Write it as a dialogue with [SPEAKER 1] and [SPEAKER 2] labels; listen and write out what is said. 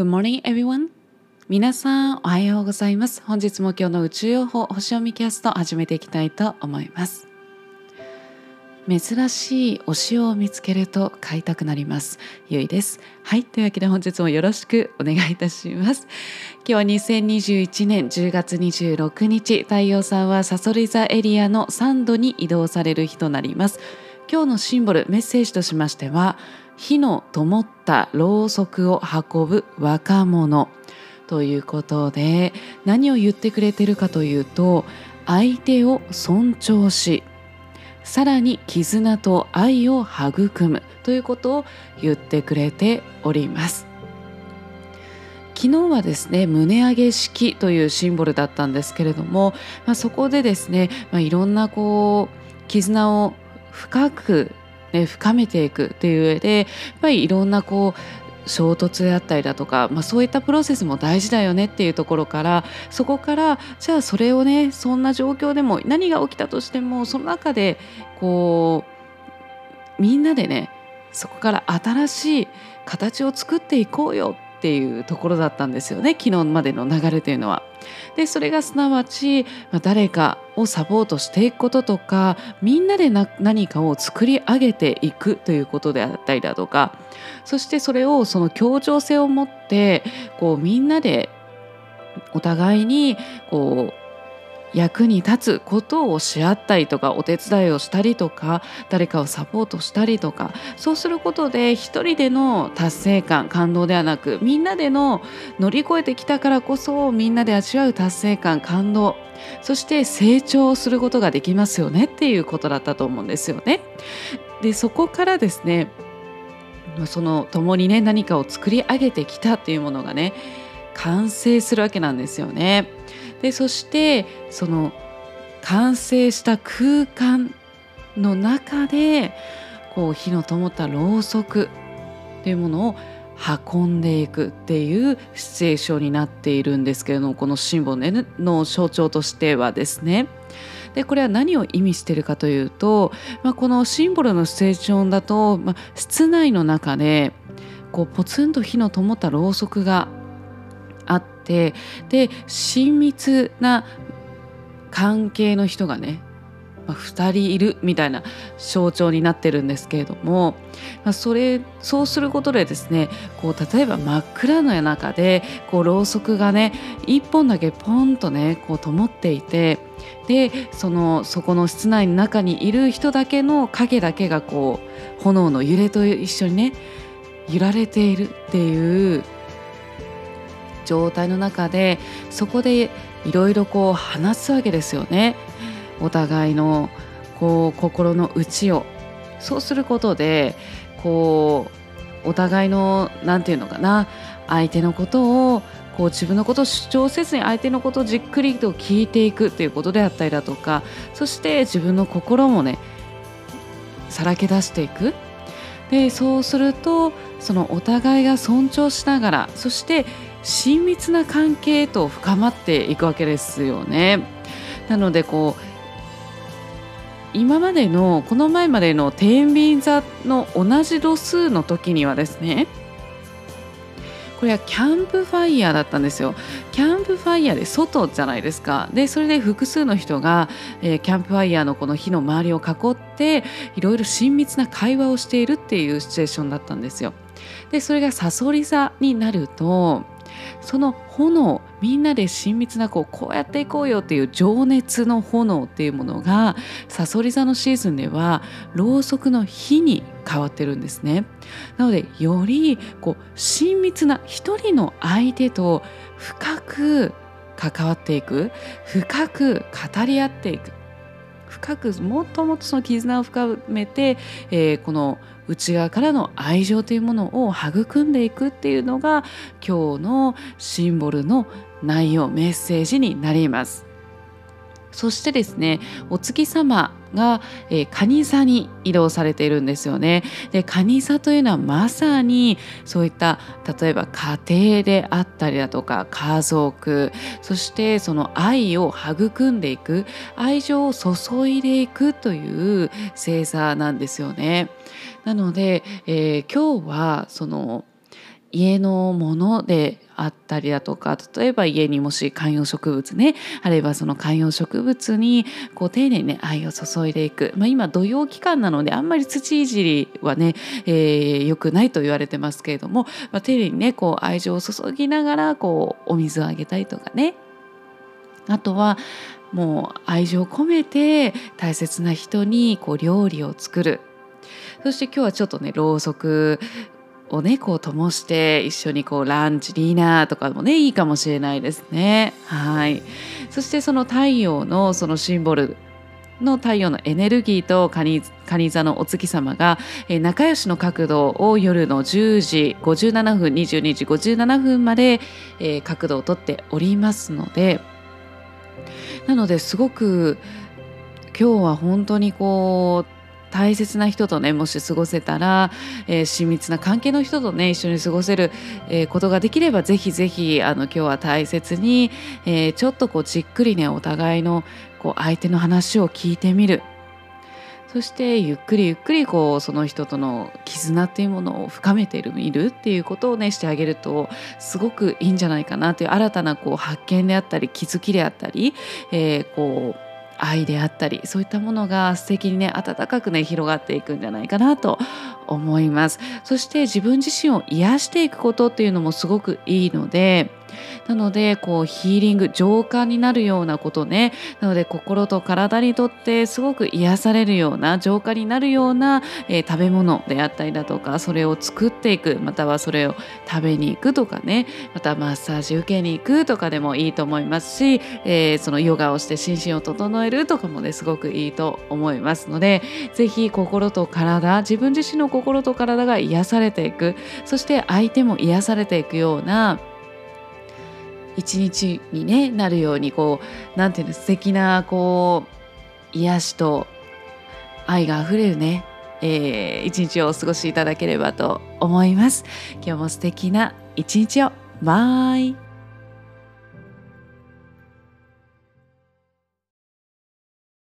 [SPEAKER 1] Good morning, everyone. 皆さん、おはようございます。本日も今日の宇宙予報星読みキャスト始めていきたいと思います。珍しい推しを見つけると買いたくなります。ゆいです。はい。というわけで本日もよろしくお願いいたします。今日は2021年10月26日、太陽さんはサソリ座エリアの3度に移動される日となります。今日のシンボル、メッセージとしましては、火の灯ったろうそくを運ぶ若者ということで何を言ってくれてるかというと相手を尊重しさらに絆と愛を育むということを言ってくれております。昨日はですね胸上げ式というシンボルだったんですけれども、まあ、そこでですね、まあ、いろんなこう絆を深くね、深めていくっていう上でやっぱりいろんなこう衝突であったりだとか、まあ、そういったプロセスも大事だよねっていうところからそこからじゃあそれをねそんな状況でも何が起きたとしてもその中でこうみんなでねそこから新しい形を作っていこうよっていうところだったんですよね昨日までの流れというのは。でそれがすなわち、ま、誰かをサポートしていくこととかみんなで何かを作り上げていくということであったりだとかそしてそれをその協調性を持ってこうみんなでお互いにこう役に立つことをし合ったりとかお手伝いをしたりとか誰かをサポートしたりとかそうすることで一人での達成感感動ではなくみんなでの乗り越えてきたからこそみんなで味わう達成感感動そして成長することができますよねっていうことだったと思うんですよね。でそこからですねその共にね何かを作り上げてきたっていうものがね完成するわけなんですよね。でそしてその完成した空間の中でこう火の灯ったろうそくというものを運んでいくっていうシチュエーションになっているんですけれどもこのシンボルの象徴としてはですね。でこれは何を意味しているかというと、まあ、このシンボルのシチュエーションだと、まあ、室内の中でこうポツンと火の灯ったろうそくがってで親密な関係の人がね、まあ、2人いるみたいな象徴になってるんですけれども、まあ、それそうすることでですねこう例えば真っ暗の中でこうろうそくがね1本だけポンとねこう灯っていてでそのそこの室内の中にいる人だけの影だけがこう炎の揺れと一緒にね揺られているっていう状態の中でそこでいろいろこう話すわけですよね。お互いのこう心の内を。そうすることでこうお互いの何て言うのかな相手のことをこう自分のことを主張せずに相手のことをじっくりと聞いていくということであったりだとかそして自分の心もねさらけ出していく。でそうするとそのお互いが尊重しながらそして親密な関係と深まっていくわけですよね。なのでこう今までのこの前までの天秤座の同じ度数の時にはですねこれはキャンプファイヤーだったんですよ。キャンプファイヤーで外じゃないですか。でそれで複数の人が、えー、キャンプファイヤーのこの火の周りを囲っていろいろ親密な会話をしているっていうシチュエーションだったんですよ。でそれがサソリ座になるとその炎みんなで親密なこうこうやっていこうよっていう情熱の炎っていうものがさそり座のシーズンではろうそくの火に変わってるんですね。なのでよりこう親密な一人の相手と深く関わっていく深く語り合っていく。深くもっともっとその絆を深めて、えー、この内側からの愛情というものを育んでいくっていうのが今日のシンボルの内容メッセージになります。そしてですねお月様が、えー、蟹座に移動されているんですよね。で蟹座というのはまさにそういった例えば家庭であったりだとか家族そしてその愛を育んでいく愛情を注いでいくという星座なんですよね。なので、えー、今日はその家のものであったりだとか例えば家にもし観葉植物ねあればその観葉植物にこう丁寧にね愛を注いでいく、まあ、今土曜期間なのであんまり土いじりはね、えー、良くないと言われてますけれども、まあ、丁寧にねこう愛情を注ぎながらこうお水をあげたりとかね。あとはもう愛情を込めて大切な人にこう料理を作る。そして今日はちょっとねろうそくをねこう灯して一緒にこうランチディナーとかもねいいかもしれないですね。はい。そしてその太陽のそのシンボルの太陽のエネルギーと蟹座のお月様が、えー、仲良しの角度を夜の10時57分22時57分まで、えー、角度をとっておりますので。なのですごく今日は本当にこう大切な人とねもし過ごせたら、えー、親密な関係の人とね一緒に過ごせる、えー、ことができればぜひぜひあの今日は大切に、えー、ちょっとこうじっくりねお互いのこう相手の話を聞いてみる。そしてゆっくりゆっくりこうその人との絆っていうものを深めてみるっていうことをねしてあげるとすごくいいんじゃないかなという新たなこう発見であったり気づきであったり、えー、こう愛であったりそういったものが素敵にね温かくね広がっていくんじゃないかなと思います。そして自分自身を癒していくことっていうのもすごくいいのでなのでこうヒーリング浄化になるようなことね。なので心と体にとってすごく癒されるような浄化になるような、えー、食べ物であったりだとかそれを作っていくまたはそれを食べに行くとかね。またマッサージ受けに行くとかでもいいと思いますし、えー、そのヨガをして心身を整えるとかもねすごくいいと思いますので是非心と体自分自身の心と体が癒されていく。そして相手も癒されていくような一日に、ね、なるようにこうなんていうの素敵なこう癒しと愛があふれるね、えー、一日をお過ごしいただければと思います。今日も素敵な一日をバイ